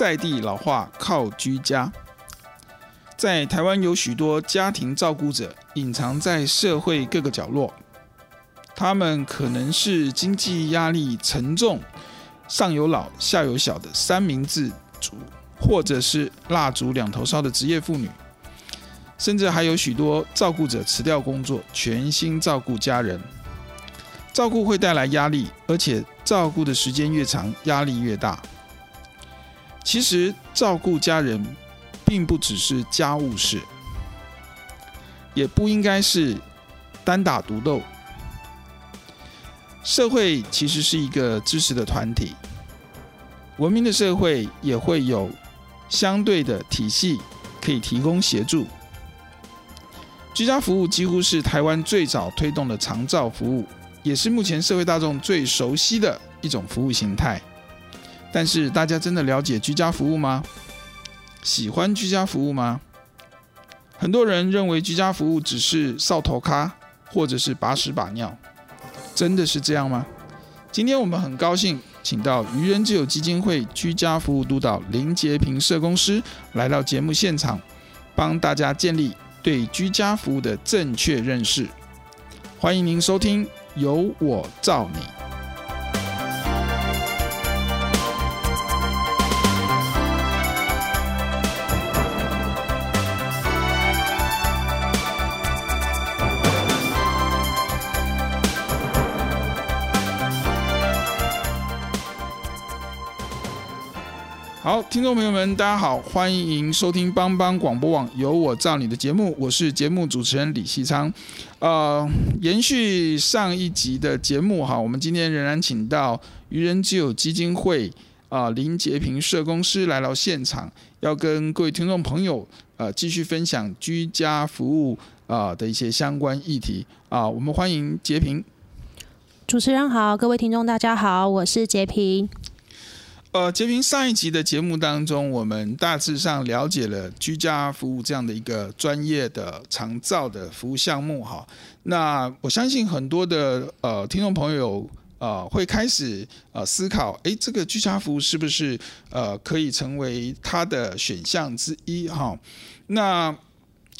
在地老化靠居家，在台湾有许多家庭照顾者隐藏在社会各个角落，他们可能是经济压力沉重、上有老下有小的三明治族，或者是蜡烛两头烧的职业妇女，甚至还有许多照顾者辞掉工作，全心照顾家人。照顾会带来压力，而且照顾的时间越长，压力越大。其实照顾家人，并不只是家务事，也不应该是单打独斗。社会其实是一个支持的团体，文明的社会也会有相对的体系可以提供协助。居家服务几乎是台湾最早推动的长照服务，也是目前社会大众最熟悉的一种服务形态。但是大家真的了解居家服务吗？喜欢居家服务吗？很多人认为居家服务只是扫头咖，或者是把屎把尿，真的是这样吗？今天我们很高兴请到愚人之友基金会居家服务督导林杰平社工师来到节目现场，帮大家建立对居家服务的正确认识。欢迎您收听《有我照你》。好，听众朋友们，大家好，欢迎收听帮帮广播网由我照你的节目，我是节目主持人李西昌。呃，延续上一集的节目哈，我们今天仍然请到愚人之友基金会啊、林杰平社公司来到现场，要跟各位听众朋友呃继续分享居家服务啊、的一些相关议题啊、我们欢迎洁平。主持人好，各位听众大家好，我是杰平。呃，洁平，上一集的节目当中，我们大致上了解了居家服务这样的一个专业的长照的服务项目哈。那我相信很多的呃听众朋友呃会开始呃思考，诶，这个居家服务是不是呃可以成为他的选项之一哈？那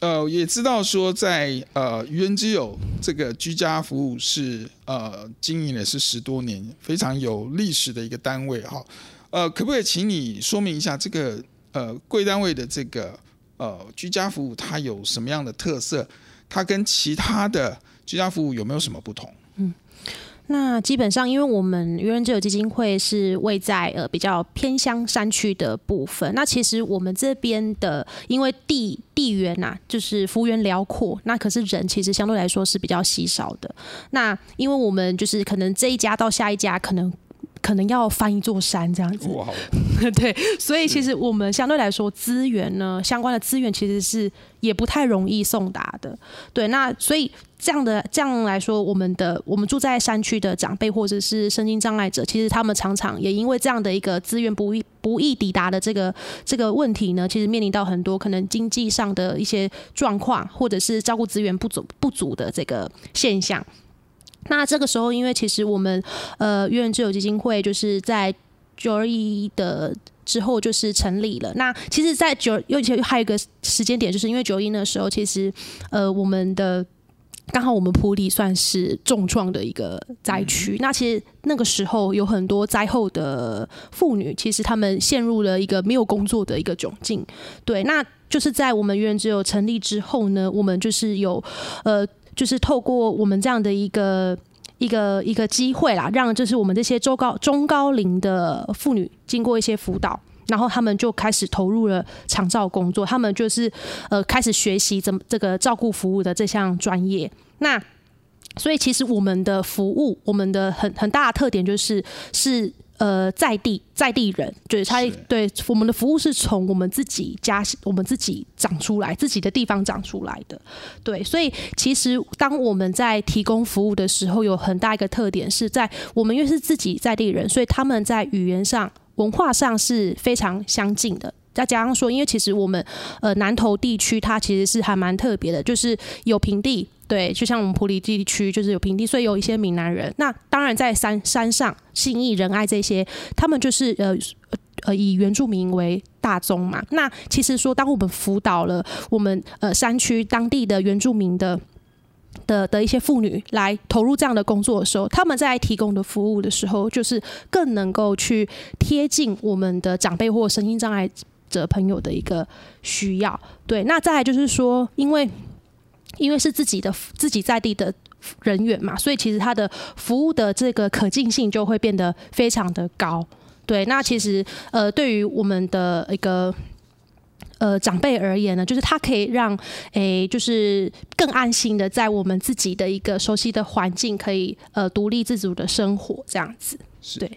呃也知道说在呃愚人之友这个居家服务是呃经营了是十多年，非常有历史的一个单位哈。呃，可不可以请你说明一下这个呃贵单位的这个呃居家服务它有什么样的特色？它跟其他的居家服务有没有什么不同？嗯，那基本上因为我们愚人之友基金会是位在呃比较偏乡山区的部分，那其实我们这边的因为地地缘呐、啊，就是幅员辽阔，那可是人其实相对来说是比较稀少的。那因为我们就是可能这一家到下一家可能。可能要翻一座山这样子，哇，对，所以其实我们相对来说资源呢，相关的资源其实是也不太容易送达的。对，那所以这样的这样来说，我们的我们住在山区的长辈或者是身心障碍者，其实他们常常也因为这样的一个资源不易不易抵达的这个这个问题呢，其实面临到很多可能经济上的一些状况，或者是照顾资源不足不足的这个现象。那这个时候，因为其实我们呃，愚人之友基金会就是在九二一的之后就是成立了。那其实，在九，尤其还有一个时间点，就是因为九一那时候，其实呃，我们的刚好我们普里算是重创的一个灾区，嗯、那其实那个时候有很多灾后的妇女，其实她们陷入了一个没有工作的一个窘境。对，那就是在我们愚人之友成立之后呢，我们就是有呃，就是透过我们这样的一个一个一个机会啦，让就是我们这些中高中高龄的妇女经过一些辅导。然后他们就开始投入了长照工作，他们就是呃开始学习怎么这个照顾服务的这项专业。那所以其实我们的服务，我们的很很大的特点就是是呃在地在地人，就是他对我们的服务是从我们自己家我们自己长出来自己的地方长出来的。对，所以其实当我们在提供服务的时候，有很大一个特点是在我们因为是自己在地人，所以他们在语言上。文化上是非常相近的，再加上说，因为其实我们呃南投地区它其实是还蛮特别的，就是有平地，对，就像我们普里地区就是有平地，所以有一些闽南人。那当然在山山上信义仁爱这些，他们就是呃呃以原住民为大宗嘛。那其实说，当我们辅导了我们呃山区当地的原住民的。的的一些妇女来投入这样的工作的时候，他们在提供的服务的时候，就是更能够去贴近我们的长辈或身心障碍者朋友的一个需要。对，那再来就是说，因为因为是自己的自己在地的人员嘛，所以其实他的服务的这个可进性就会变得非常的高。对，那其实呃，对于我们的一个。呃，长辈而言呢，就是他可以让诶、欸，就是更安心的在我们自己的一个熟悉的环境，可以呃独立自主的生活这样子。是对。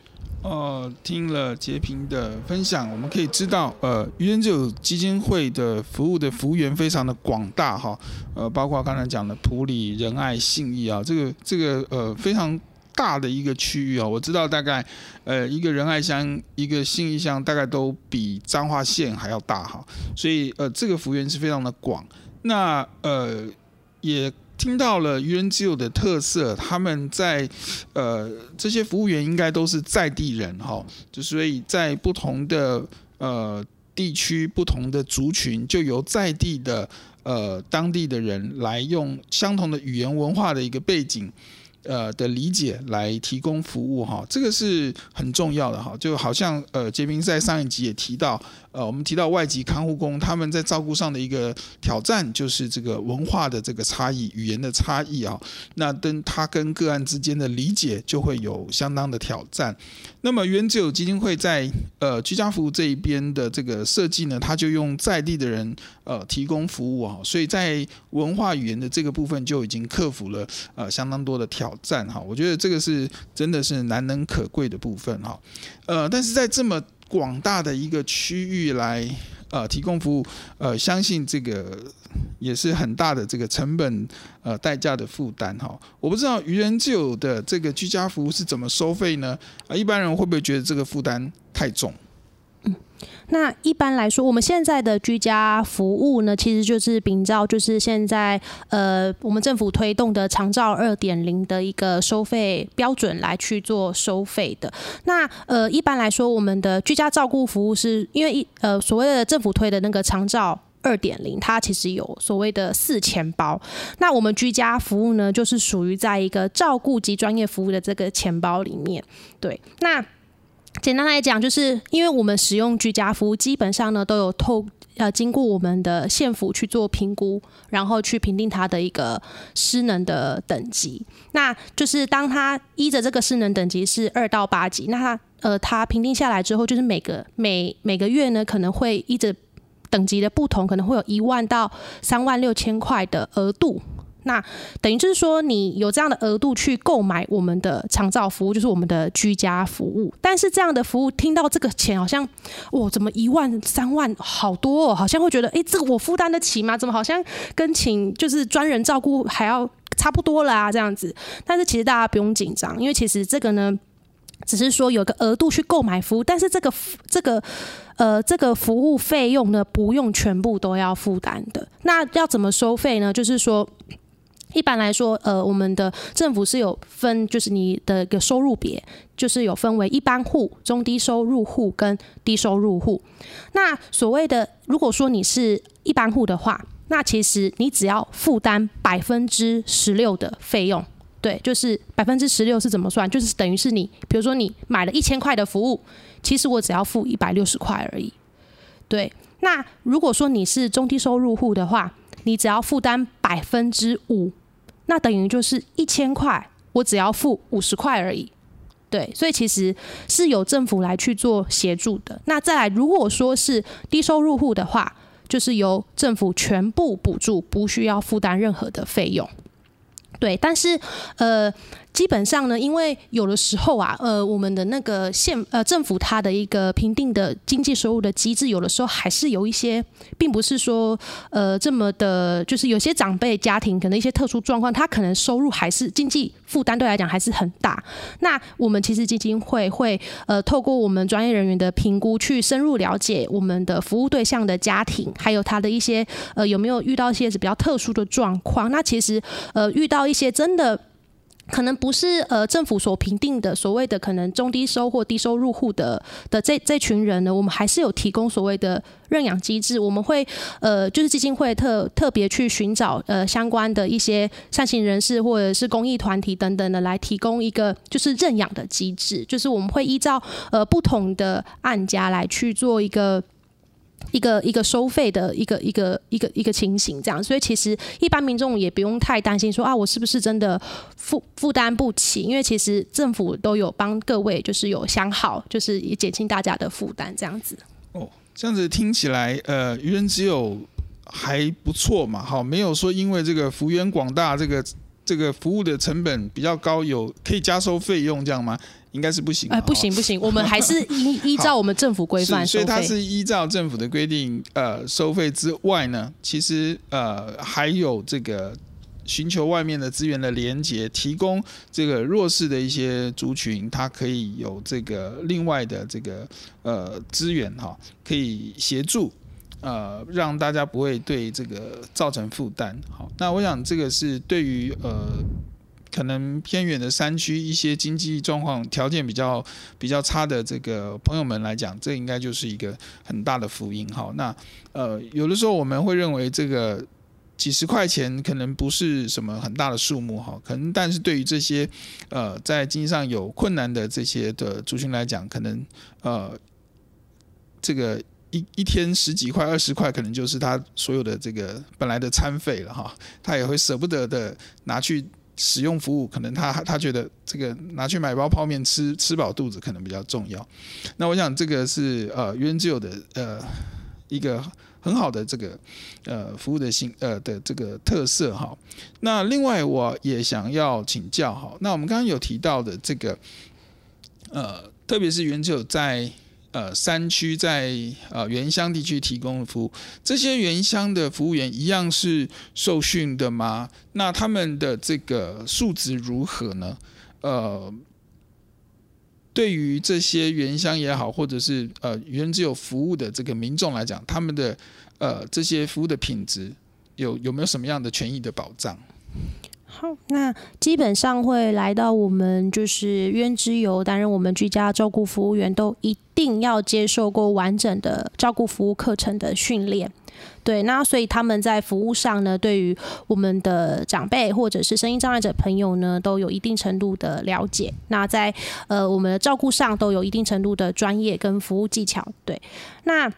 呃，听了洁平的分享，我们可以知道，呃，愚人之友基金会的服务的服务员非常的广大哈，呃，包括刚才讲的普里仁爱信义啊，这个这个呃非常。大的一个区域啊，我知道大概，呃，一个仁爱乡，一个信义乡，大概都比彰化县还要大哈，所以呃，这个幅员是非常的广。那呃，也听到了愚人之友的特色，他们在呃这些服务员应该都是在地人哈，就所以在不同的呃地区、不同的族群，就由在地的呃当地的人来用相同的语言文化的一个背景。呃的理解来提供服务哈，这个是很重要的哈，就好像呃杰明在上一集也提到。呃，我们提到外籍看护工，他们在照顾上的一个挑战就是这个文化的这个差异、语言的差异啊。那跟他跟个案之间的理解就会有相当的挑战。那么，愚人之友基金会在呃居家服务这一边的这个设计呢，他就用在地的人呃提供服务啊，所以在文化语言的这个部分就已经克服了呃相当多的挑战哈。我觉得这个是真的是难能可贵的部分哈。呃，但是在这么广大的一个区域来呃提供服务，呃，相信这个也是很大的这个成本呃代价的负担哈。我不知道愚人自有的这个居家服务是怎么收费呢？啊、一般人会不会觉得这个负担太重？嗯那一般来说，我们现在的居家服务呢，其实就是秉照就是现在呃我们政府推动的长照二点零的一个收费标准来去做收费的。那呃一般来说，我们的居家照顾服务是因为一呃所谓的政府推的那个长照二点零，它其实有所谓的四钱包。那我们居家服务呢，就是属于在一个照顾及专业服务的这个钱包里面。对，那。简单来讲，就是因为我们使用居家服务，基本上呢都有透呃经过我们的县府去做评估，然后去评定它的一个失能的等级。那就是当它依着这个失能等级是二到八级，那它呃它评定下来之后，就是每个每每个月呢可能会依着等级的不同，可能会有一万到三万六千块的额度。那等于就是说，你有这样的额度去购买我们的长照服务，就是我们的居家服务。但是这样的服务，听到这个钱好像，哇，怎么一万三万好多哦？好像会觉得，诶，这个我负担得起吗？怎么好像跟请就是专人照顾还要差不多了啊？这样子。但是其实大家不用紧张，因为其实这个呢，只是说有个额度去购买服务，但是这个这个呃这个服务费用呢，不用全部都要负担的。那要怎么收费呢？就是说。一般来说，呃，我们的政府是有分，就是你的一个收入别，就是有分为一般户、中低收入户跟低收入户。那所谓的，如果说你是一般户的话，那其实你只要负担百分之十六的费用，对，就是百分之十六是怎么算？就是等于是你，比如说你买了一千块的服务，其实我只要付一百六十块而已。对，那如果说你是中低收入户的话，你只要负担百分之五，那等于就是一千块，我只要付五十块而已。对，所以其实是由政府来去做协助的。那再来，如果说是低收入户的话，就是由政府全部补助，不需要负担任何的费用。对，但是呃。基本上呢，因为有的时候啊，呃，我们的那个县呃政府它的一个评定的经济收入的机制，有的时候还是有一些，并不是说呃这么的，就是有些长辈家庭可能一些特殊状况，他可能收入还是经济负担对来讲还是很大。那我们其实基金会会呃透过我们专业人员的评估，去深入了解我们的服务对象的家庭，还有他的一些呃有没有遇到一些比较特殊的状况。那其实呃遇到一些真的。可能不是呃政府所评定的所谓的可能中低收或低收入户的的这这群人呢，我们还是有提供所谓的认养机制。我们会呃就是基金会特特别去寻找呃相关的一些善行人士或者是公益团体等等的来提供一个就是认养的机制，就是我们会依照呃不同的案家来去做一个。一个一个收费的一个一个一个一个情形，这样，所以其实一般民众也不用太担心说啊，我是不是真的负负担不起？因为其实政府都有帮各位就是有想好，就是也减轻大家的负担，这样子。哦，这样子听起来，呃，愚人只有还不错嘛，好，没有说因为这个幅员广大，这个这个服务的成本比较高，有可以加收费用这样吗？应该是不行。哎，不行不行，我们还是依 依照我们政府规范。所以它是依照政府的规定，呃，收费之外呢，其实呃还有这个寻求外面的资源的连接，提供这个弱势的一些族群，它可以有这个另外的这个呃资源哈，可以协助呃让大家不会对这个造成负担。好，那我想这个是对于呃。可能偏远的山区，一些经济状况条件比较比较差的这个朋友们来讲，这应该就是一个很大的福音。哈，那呃，有的时候我们会认为这个几十块钱可能不是什么很大的数目，哈，可能但是对于这些呃在经济上有困难的这些的族群来讲，可能呃这个一一天十几块、二十块，可能就是他所有的这个本来的餐费了，哈，他也会舍不得的拿去。使用服务，可能他他觉得这个拿去买包泡面吃吃饱肚子可能比较重要。那我想这个是呃愚人之友的呃一个很好的这个呃服务的性呃的这个特色哈。那另外我也想要请教哈，那我们刚刚有提到的这个呃，特别是愚人之友在。呃，山区在呃原乡地区提供的服务，这些原乡的服务员一样是受训的吗？那他们的这个素质如何呢？呃，对于这些原乡也好，或者是呃原只有服务的这个民众来讲，他们的呃这些服务的品质有有没有什么样的权益的保障？好，那基本上会来到我们就是渊之友担任我们居家照顾服务员，都一定要接受过完整的照顾服务课程的训练。对，那所以他们在服务上呢，对于我们的长辈或者是身心障碍者朋友呢，都有一定程度的了解。那在呃我们的照顾上都有一定程度的专业跟服务技巧。对，那。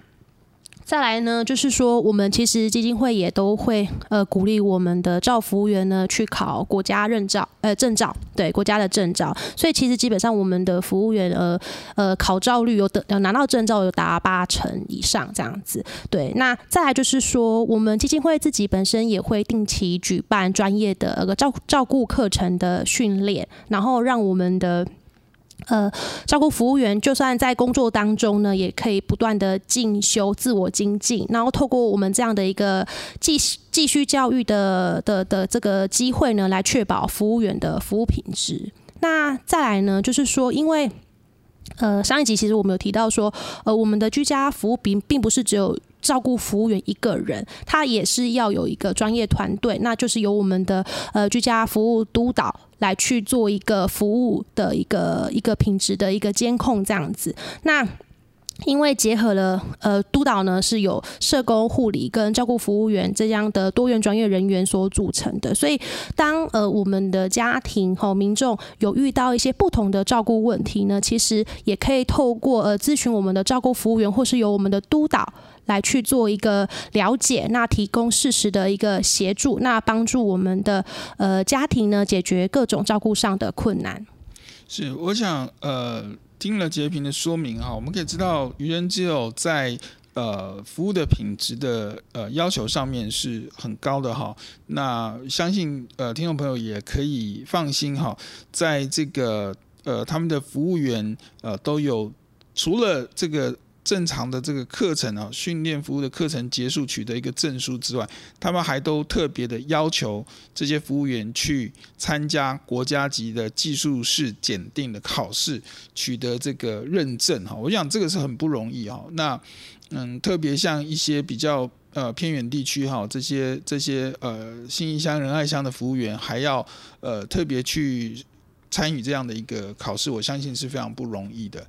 再来呢，就是说，我们其实基金会也都会呃鼓励我们的照服务员呢去考国家认照呃证照，对国家的证照。所以其实基本上我们的服务员呃呃考照率有的要拿到证照有达八成以上这样子。对，那再来就是说，我们基金会自己本身也会定期举办专业的呃照照顾课程的训练，然后让我们的。呃，照顾服务员就算在工作当中呢，也可以不断的进修、自我精进，然后透过我们这样的一个继继续教育的的的这个机会呢，来确保服务员的服务品质。那再来呢，就是说，因为呃上一集其实我们有提到说，呃，我们的居家服务并并不是只有。照顾服务员一个人，他也是要有一个专业团队，那就是由我们的呃居家服务督导来去做一个服务的一个一个品质的一个监控这样子。那因为结合了呃督导呢是有社工、护理跟照顾服务员这样的多元专业人员所组成的，所以当呃我们的家庭和民众有遇到一些不同的照顾问题呢，其实也可以透过呃咨询我们的照顾服务员，或是由我们的督导来去做一个了解，那提供适时的一个协助，那帮助我们的呃家庭呢解决各种照顾上的困难。是，我想呃。听了截屏的说明哈，我们可以知道愚人之友在呃服务的品质的呃要求上面是很高的哈。那相信呃听众朋友也可以放心哈，在这个呃他们的服务员呃都有除了这个。正常的这个课程啊，训练服务的课程结束取得一个证书之外，他们还都特别的要求这些服务员去参加国家级的技术士检定的考试，取得这个认证哈。我想这个是很不容易哈。那嗯，特别像一些比较呃偏远地区哈，这些这些呃新义乡仁爱乡的服务员还要呃特别去参与这样的一个考试，我相信是非常不容易的。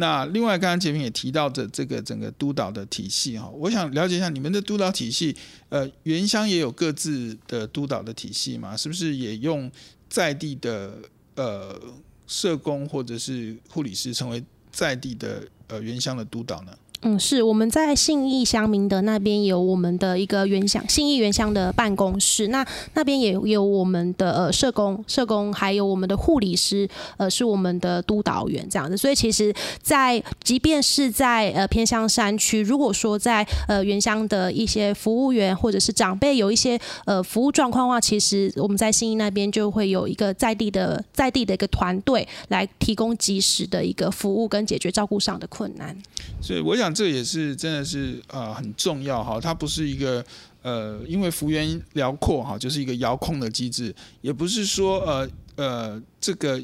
那另外，刚刚杰平也提到的这个整个督导的体系哈，我想了解一下你们的督导体系，呃，原乡也有各自的督导的体系嘛？是不是也用在地的呃社工或者是护理师成为在地的呃原乡的督导呢？嗯，是我们在信义乡明德那边有我们的一个原乡信义原乡的办公室，那那边也有我们的呃社工社工，还有我们的护理师，呃是我们的督导员这样子。所以其实在，即便是在呃偏乡山区，如果说在呃原乡的一些服务员或者是长辈有一些呃服务状况的话，其实我们在信义那边就会有一个在地的在地的一个团队来提供及时的一个服务跟解决照顾上的困难。所以我想这也是真的是呃很重要哈，它不是一个呃，因为幅员辽阔哈，就是一个遥控的机制，也不是说呃呃这个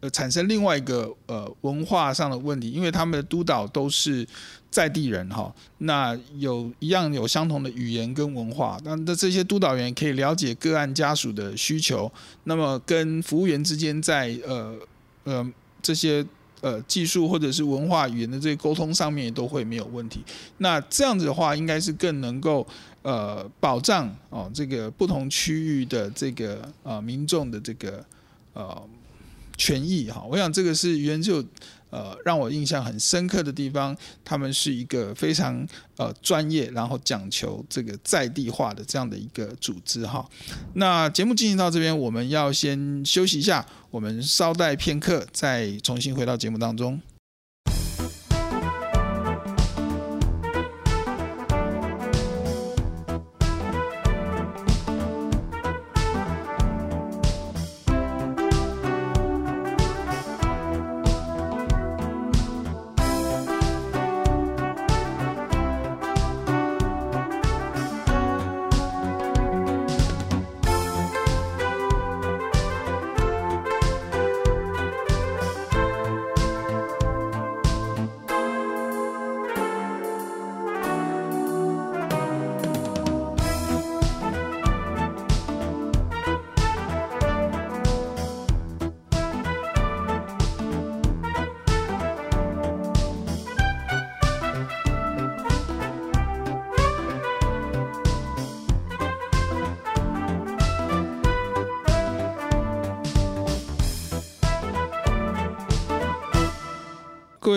呃产生另外一个呃文化上的问题，因为他们的督导都是在地人哈，那有一样有相同的语言跟文化，那那这些督导员可以了解个案家属的需求，那么跟服务员之间在呃呃这些。呃，技术或者是文化语言的这个沟通上面都会没有问题。那这样子的话，应该是更能够呃保障哦这个不同区域的这个呃民众的这个呃权益哈。我想这个是原就。呃，让我印象很深刻的地方，他们是一个非常呃专业，然后讲求这个在地化的这样的一个组织哈。那节目进行到这边，我们要先休息一下，我们稍待片刻，再重新回到节目当中。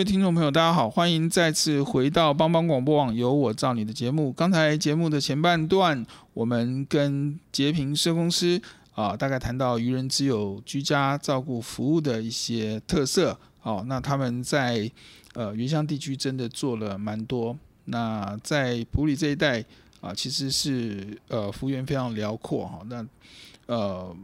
听众朋友，大家好，欢迎再次回到帮帮广播网有我照你的节目。刚才节目的前半段，我们跟洁平社公司啊，大概谈到愚人之友居家照顾服务的一些特色。哦，那他们在呃原乡地区真的做了蛮多。那在埔里这一带啊，其实是呃幅员非常辽阔哈。那呃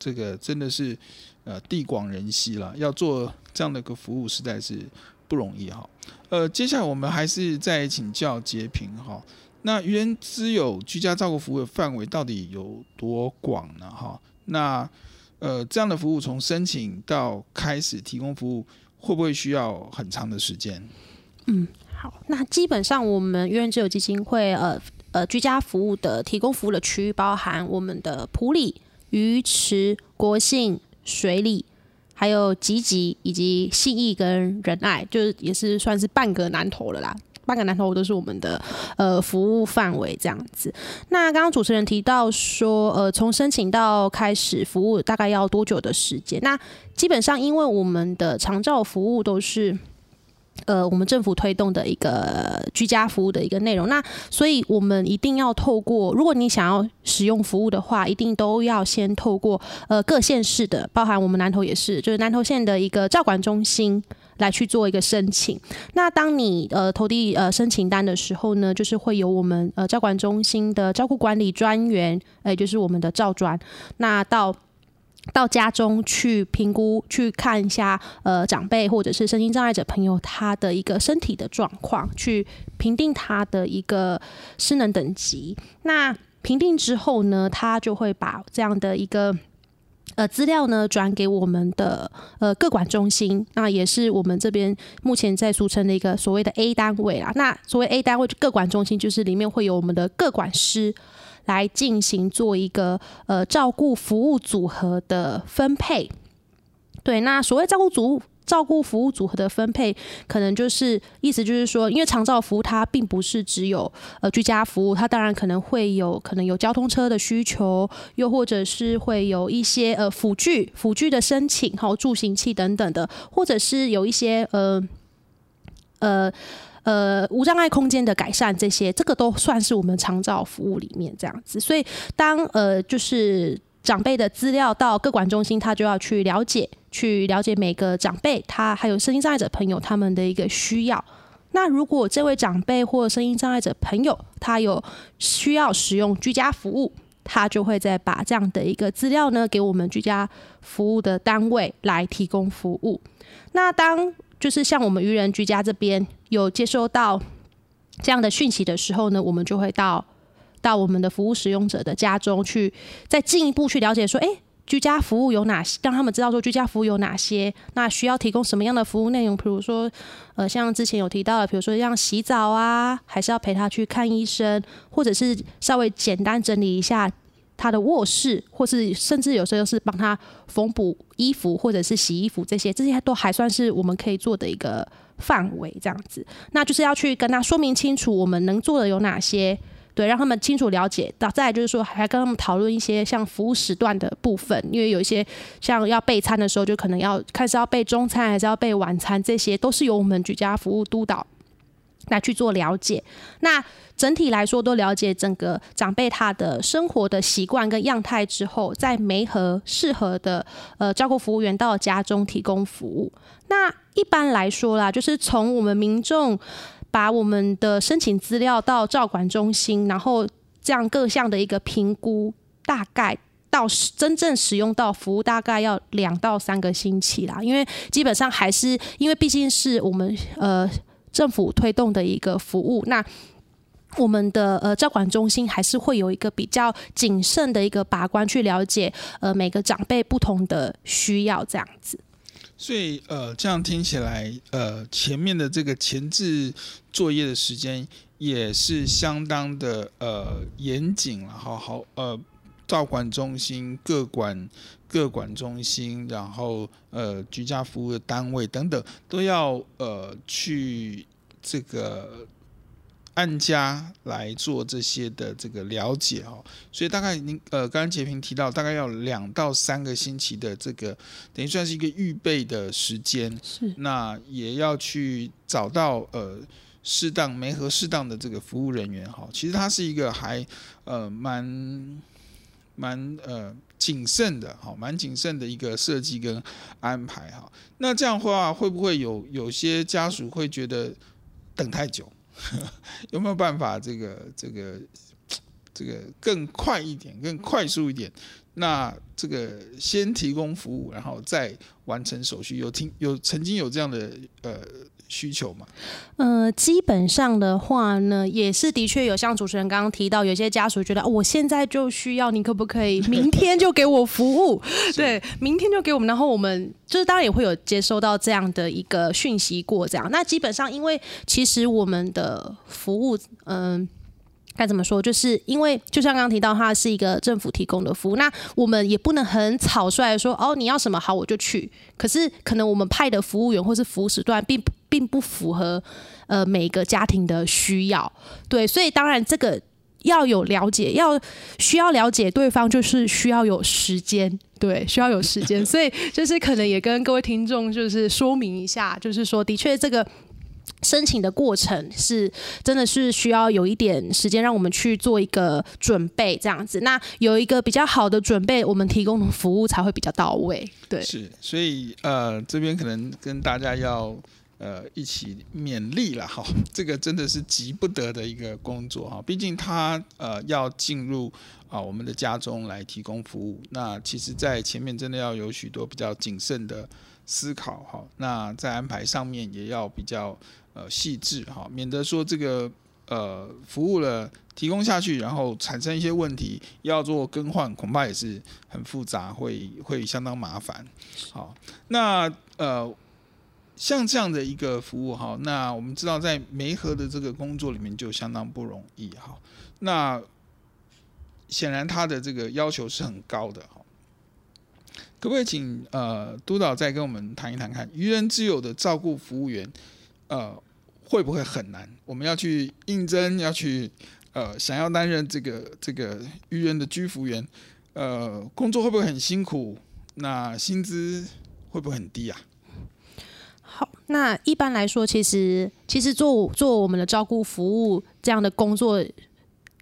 这个真的是呃地广人稀了，要做。这样的一个服务实在是不容易哈。呃，接下来我们还是再请教洁平哈。那愚人之友居家照顾服务的范围到底有多广呢？哈，那呃这样的服务从申请到开始提供服务，会不会需要很长的时间？嗯，好，那基本上我们愚人之友基金会呃呃居家服务的提供服务的区域包含我们的埔里、鱼池、国姓、水里。还有吉吉以及信义跟仁爱，就是也是算是半个南投了啦。半个南投都是我们的呃服务范围这样子。那刚刚主持人提到说，呃，从申请到开始服务大概要多久的时间？那基本上因为我们的长照服务都是。呃，我们政府推动的一个居家服务的一个内容，那所以我们一定要透过，如果你想要使用服务的话，一定都要先透过呃各县市的，包含我们南投也是，就是南投县的一个照管中心来去做一个申请。那当你呃投递呃申请单的时候呢，就是会有我们呃照管中心的照顾管理专员，哎、就是我们的照专，那到。到家中去评估，去看一下，呃，长辈或者是身心障碍者朋友他的一个身体的状况，去评定他的一个失能等级。那评定之后呢，他就会把这样的一个呃资料呢转给我们的呃个管中心，那也是我们这边目前在俗称的一个所谓的 A 单位啦。那所谓 A 单位个管中心，就是里面会有我们的个管师。来进行做一个呃照顾服务组合的分配，对，那所谓照顾组照顾服务组合的分配，可能就是意思就是说，因为长照服务它并不是只有呃居家服务，它当然可能会有可能有交通车的需求，又或者是会有一些呃辅具辅具的申请，还有助行器等等的，或者是有一些呃呃。呃，呃无障碍空间的改善，这些这个都算是我们长照服务里面这样子。所以当，呃就是长辈的资料到各管中心，他就要去了解，去了解每个长辈他还有身心障碍者朋友他们的一个需要。那如果这位长辈或身心障碍者朋友他有需要使用居家服务，他就会再把这样的一个资料呢给我们居家服务的单位来提供服务。那当就是像我们愚人居家这边有接收到这样的讯息的时候呢，我们就会到到我们的服务使用者的家中去，再进一步去了解说，哎，居家服务有哪些，让他们知道说居家服务有哪些，那需要提供什么样的服务内容，比如说，呃，像之前有提到的，比如说像洗澡啊，还是要陪他去看医生，或者是稍微简单整理一下。他的卧室，或是甚至有时候是帮他缝补衣服，或者是洗衣服，这些这些都还算是我们可以做的一个范围，这样子。那就是要去跟他说明清楚，我们能做的有哪些，对，让他们清楚了解。到再来就是说，还跟他们讨论一些像服务时段的部分，因为有一些像要备餐的时候，就可能要看是要备中餐还是要备晚餐，这些都是由我们居家服务督导来去做了解。那整体来说，都了解整个长辈他的生活的习惯跟样态之后，再没合适合的呃照顾服务员到家中提供服务。那一般来说啦，就是从我们民众把我们的申请资料到照管中心，然后这样各项的一个评估，大概到真正使用到服务，大概要两到三个星期啦。因为基本上还是因为毕竟是我们呃政府推动的一个服务，那。我们的呃照管中心还是会有一个比较谨慎的一个把关，去了解呃每个长辈不同的需要这样子。所以呃这样听起来呃前面的这个前置作业的时间也是相当的呃严谨了，好好呃照管中心、各管个管中心，然后呃居家服务的单位等等都要呃去这个。按家来做这些的这个了解哦，所以大概您呃，刚刚洁平提到，大概要两到三个星期的这个，等于算是一个预备的时间。是，那也要去找到呃适当、没合适当的这个服务人员哈。其实它是一个还呃蛮蛮呃谨慎的哈，蛮谨慎的一个设计跟安排哈。那这样的话，会不会有有些家属会觉得等太久？有没有办法这个这个这个更快一点，更快速一点？那这个先提供服务，然后再完成手续，有听有曾经有这样的呃需求吗？呃，基本上的话呢，也是的确有像主持人刚刚提到，有些家属觉得，哦，我现在就需要，你可不可以明天就给我服务？对，明天就给我们，然后我们就是当然也会有接收到这样的一个讯息过这样。那基本上，因为其实我们的服务，嗯、呃。该怎么说？就是因为就像刚刚提到，它是一个政府提供的服务，那我们也不能很草率的说，哦，你要什么好我就去。可是可能我们派的服务员或是服务时段并并不符合呃每个家庭的需要，对，所以当然这个要有了解，要需要了解对方，就是需要有时间，对，需要有时间。所以就是可能也跟各位听众就是说明一下，就是说的确这个。申请的过程是真的是需要有一点时间让我们去做一个准备，这样子。那有一个比较好的准备，我们提供的服务才会比较到位。对，是，所以呃，这边可能跟大家要呃一起勉励了哈，这个真的是急不得的一个工作哈，毕竟他呃要进入啊我们的家中来提供服务，那其实在前面真的要有许多比较谨慎的思考哈，那在安排上面也要比较。呃，细致哈，免得说这个呃服务了提供下去，然后产生一些问题，要做更换，恐怕也是很复杂，会会相当麻烦。好，那呃像这样的一个服务哈，那我们知道在媒合的这个工作里面就相当不容易哈。那显然他的这个要求是很高的哈。可不可以请呃督导再跟我们谈一谈看，愚人之友的照顾服务员呃？会不会很难？我们要去应征，要去呃，想要担任这个这个愚人的居服员，呃，工作会不会很辛苦？那薪资会不会很低啊？好，那一般来说，其实其实做做我们的照顾服务这样的工作。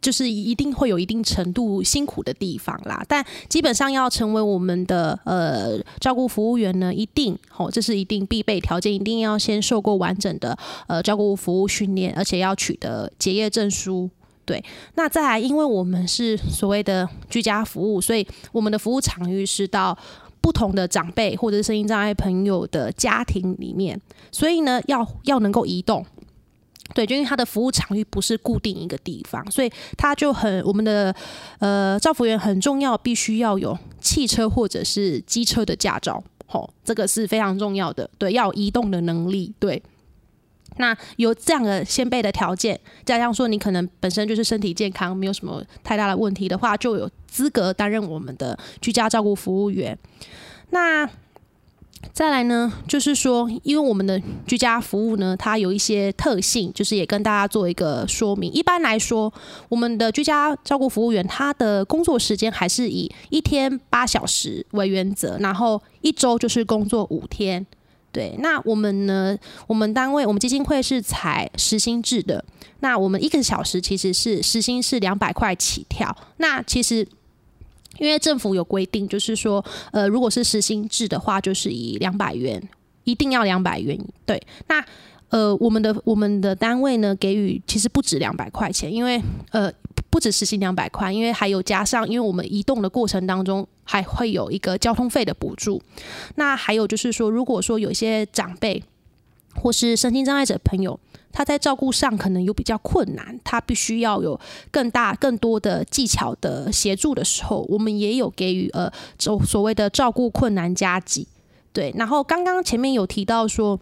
就是一定会有一定程度辛苦的地方啦，但基本上要成为我们的呃照顾服务员呢，一定哦，这是一定必备条件，一定要先受过完整的呃照顾服务训练，而且要取得结业证书。对，那再来，因为我们是所谓的居家服务，所以我们的服务场域是到不同的长辈或者是声音障碍朋友的家庭里面，所以呢，要要能够移动。对，就因为他的服务场域不是固定一个地方，所以他就很我们的呃照服员很重要，必须要有汽车或者是机车的驾照，吼、哦，这个是非常重要的。对，要有移动的能力。对，那有这样的先备的条件，加上说你可能本身就是身体健康，没有什么太大的问题的话，就有资格担任我们的居家照顾服务员。那再来呢，就是说，因为我们的居家服务呢，它有一些特性，就是也跟大家做一个说明。一般来说，我们的居家照顾服务员，他的工作时间还是以一天八小时为原则，然后一周就是工作五天。对，那我们呢，我们单位，我们基金会是采时薪制的，那我们一个小时其实是时薪是两百块起跳。那其实。因为政府有规定，就是说，呃，如果是时薪制的话，就是以两百元，一定要两百元。对，那呃，我们的我们的单位呢，给予其实不止两百块钱，因为呃，不止时薪两百块，因为还有加上，因为我们移动的过程当中还会有一个交通费的补助。那还有就是说，如果说有一些长辈或是身心障碍者朋友，他在照顾上可能有比较困难，他必须要有更大、更多的技巧的协助的时候，我们也有给予呃，所所谓的照顾困难加急。对，然后刚刚前面有提到说，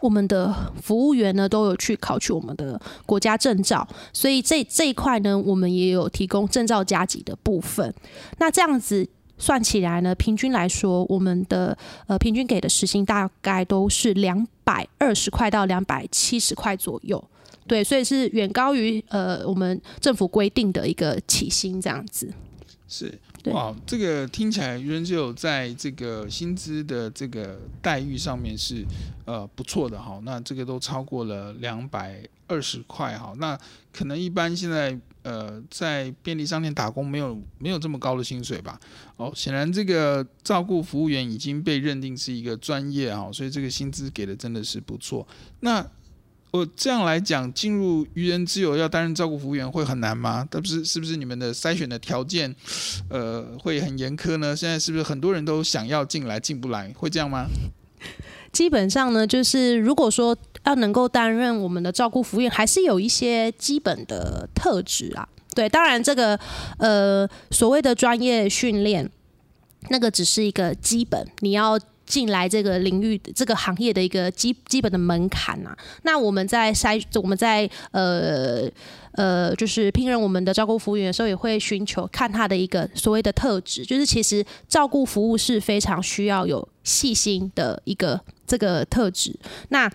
我们的服务员呢都有去考取我们的国家证照，所以这这一块呢，我们也有提供证照加给的部分。那这样子。算起来呢，平均来说，我们的呃平均给的时薪大概都是两百二十块到两百七十块左右，对，所以是远高于呃我们政府规定的一个起薪这样子。是，哇，这个听起来愚人之友在这个薪资的这个待遇上面是呃不错的哈，那这个都超过了两百二十块哈，那可能一般现在。呃，在便利商店打工没有没有这么高的薪水吧？哦，显然这个照顾服务员已经被认定是一个专业哈，所以这个薪资给的真的是不错。那我这样来讲，进入愚人之友要担任照顾服务员会很难吗？是不是是不是你们的筛选的条件呃会很严苛呢？现在是不是很多人都想要进来进不来？会这样吗？基本上呢，就是如果说要能够担任我们的照顾服务员，还是有一些基本的特质啊。对，当然这个呃所谓的专业训练，那个只是一个基本，你要进来这个领域、这个行业的一个基基本的门槛呐、啊。那我们在筛，我们在呃呃，就是聘任我们的照顾服务员的时候，也会寻求看他的一个所谓的特质，就是其实照顾服务是非常需要有细心的一个这个特质。那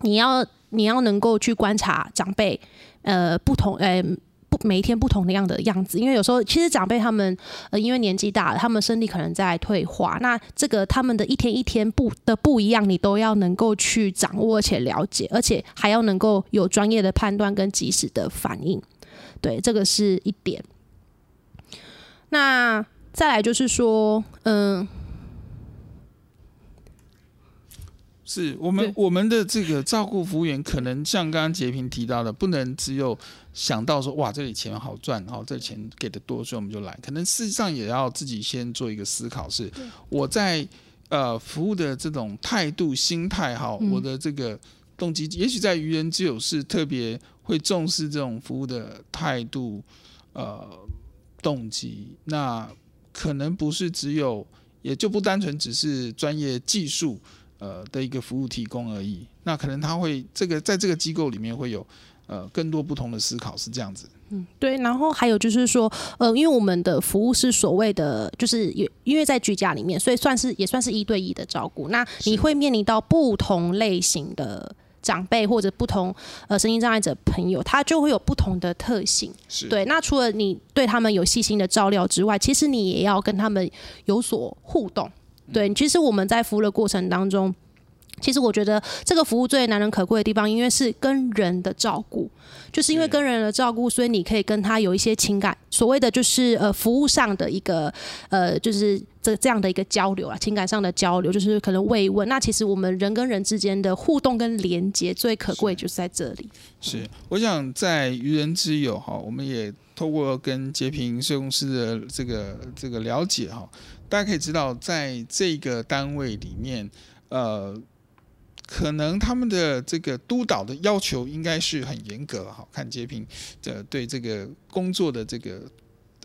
你要你要能够去观察长辈，呃，不同，呃。不每一天不同的样的样子，因为有时候其实长辈他们呃，因为年纪大了，他们身体可能在退化，那这个他们的一天一天不的不一样，你都要能够去掌握且了解，而且还要能够有专业的判断跟及时的反应，对，这个是一点。那再来就是说，嗯。是我们我们的这个照顾服务员，可能像刚刚杰平提到的，不能只有想到说哇，这里钱好赚，哦，这钱给的多，所以我们就来。可能事实上也要自己先做一个思考，是我在呃服务的这种态度、心态，哈，我的这个动机，也许在愚人之友是特别会重视这种服务的态度，呃，动机。那可能不是只有，也就不单纯只是专业技术。呃的一个服务提供而已，那可能他会这个在这个机构里面会有呃更多不同的思考，是这样子。嗯，对。然后还有就是说，呃，因为我们的服务是所谓的，就是也因为在居家里面，所以算是也算是一对一的照顾。那你会面临到不同类型的长辈或者不同呃身心障碍者朋友，他就会有不同的特性。是对。那除了你对他们有细心的照料之外，其实你也要跟他们有所互动。对，其实我们在服务的过程当中，其实我觉得这个服务最难能可贵的地方，因为是跟人的照顾，就是因为跟人的照顾，所以你可以跟他有一些情感，所谓的就是呃服务上的一个呃就是这这样的一个交流啊，情感上的交流，就是可能慰问。那其实我们人跟人之间的互动跟连接最可贵就是在这里。是，是我想在愚人之友哈，我们也透过跟洁平社工师的这个这个了解哈。大家可以知道，在这个单位里面，呃，可能他们的这个督导的要求应该是很严格，哈，看截屏的对这个工作的这个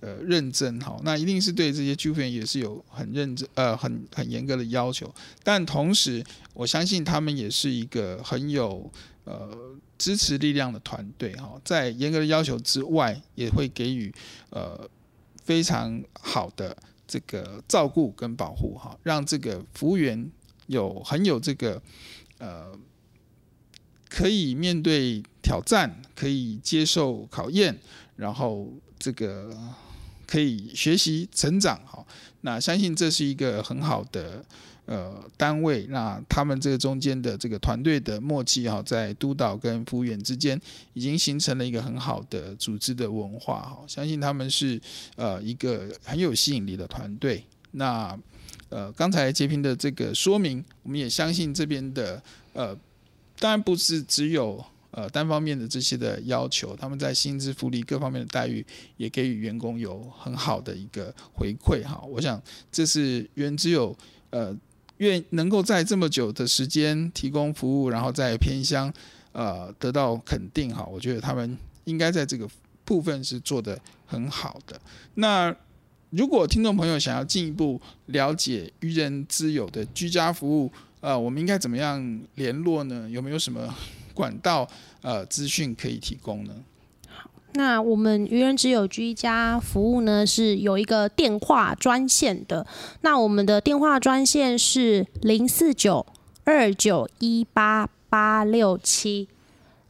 呃认真，哈，那一定是对这些居服员也是有很认真，呃，很很严格的要求。但同时，我相信他们也是一个很有呃支持力量的团队，哈，在严格的要求之外，也会给予呃非常好的。这个照顾跟保护哈，让这个服务员有很有这个呃，可以面对挑战，可以接受考验，然后这个可以学习成长哈。那相信这是一个很好的。呃，单位，那他们这个中间的这个团队的默契哈，在督导跟服务员之间已经形成了一个很好的组织的文化哈。相信他们是呃一个很有吸引力的团队。那呃，刚才截屏的这个说明，我们也相信这边的呃，当然不是只有呃单方面的这些的要求，他们在薪资福利各方面的待遇也给予员工有很好的一个回馈哈。我想这是愚人之友呃。愿能够在这么久的时间提供服务，然后在偏乡呃得到肯定哈，我觉得他们应该在这个部分是做得很好的。那如果听众朋友想要进一步了解愚人之友的居家服务，呃，我们应该怎么样联络呢？有没有什么管道呃资讯可以提供呢？那我们愚人之友居家服务呢，是有一个电话专线的。那我们的电话专线是零四九二九一八八六七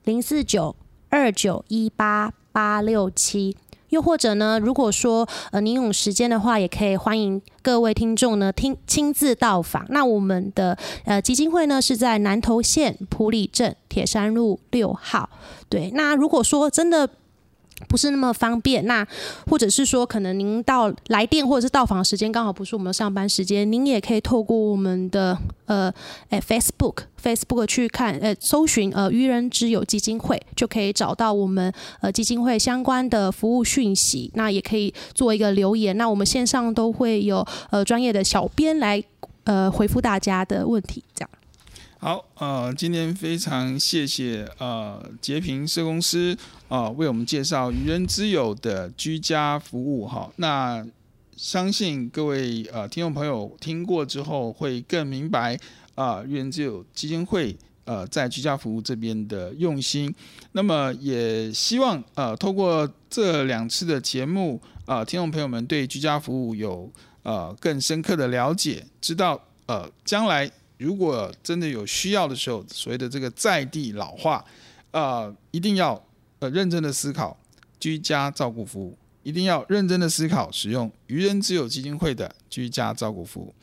零四九二九一八八六七。又或者呢，如果说呃您有时间的话，也可以欢迎各位听众呢听亲自到访。那我们的呃基金会呢是在南投县埔里镇铁山路六号。对，那如果说真的。不是那么方便，那或者是说，可能您到来电或者是到访时间刚好不是我们上班时间，您也可以透过我们的呃，哎，Facebook Facebook 去看，呃，搜寻呃愚人之友基金会，就可以找到我们呃基金会相关的服务讯息。那也可以做一个留言，那我们线上都会有呃专业的小编来呃回复大家的问题，这样。好，呃，今天非常谢谢呃洁平社公司啊、呃，为我们介绍愚人之友的居家服务哈。那相信各位呃听众朋友听过之后会更明白啊，愚人之友基金会呃在居家服务这边的用心。那么也希望呃透过这两次的节目啊、呃，听众朋友们对居家服务有呃更深刻的了解，知道呃将来如果真的有需要的时候，所谓的这个在地老化、呃，一定要呃认真的思考居家照顾服务。一定要认真的思考使用愚人之友基金会的居家照顾服务。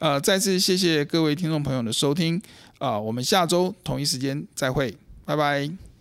呃，再次谢谢各位听众朋友的收听，啊、我们下周同一时间再会，拜拜。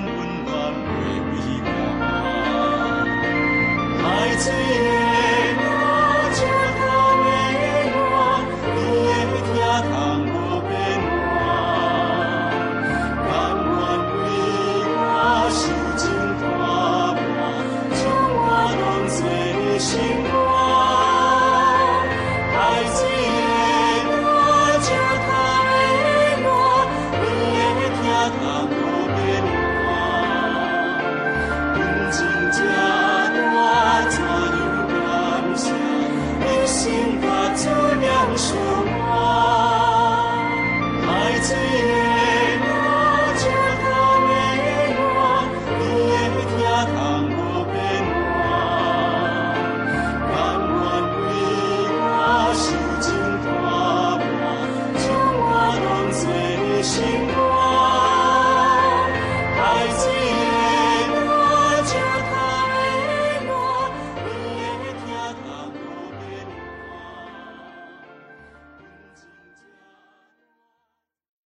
满温爱水的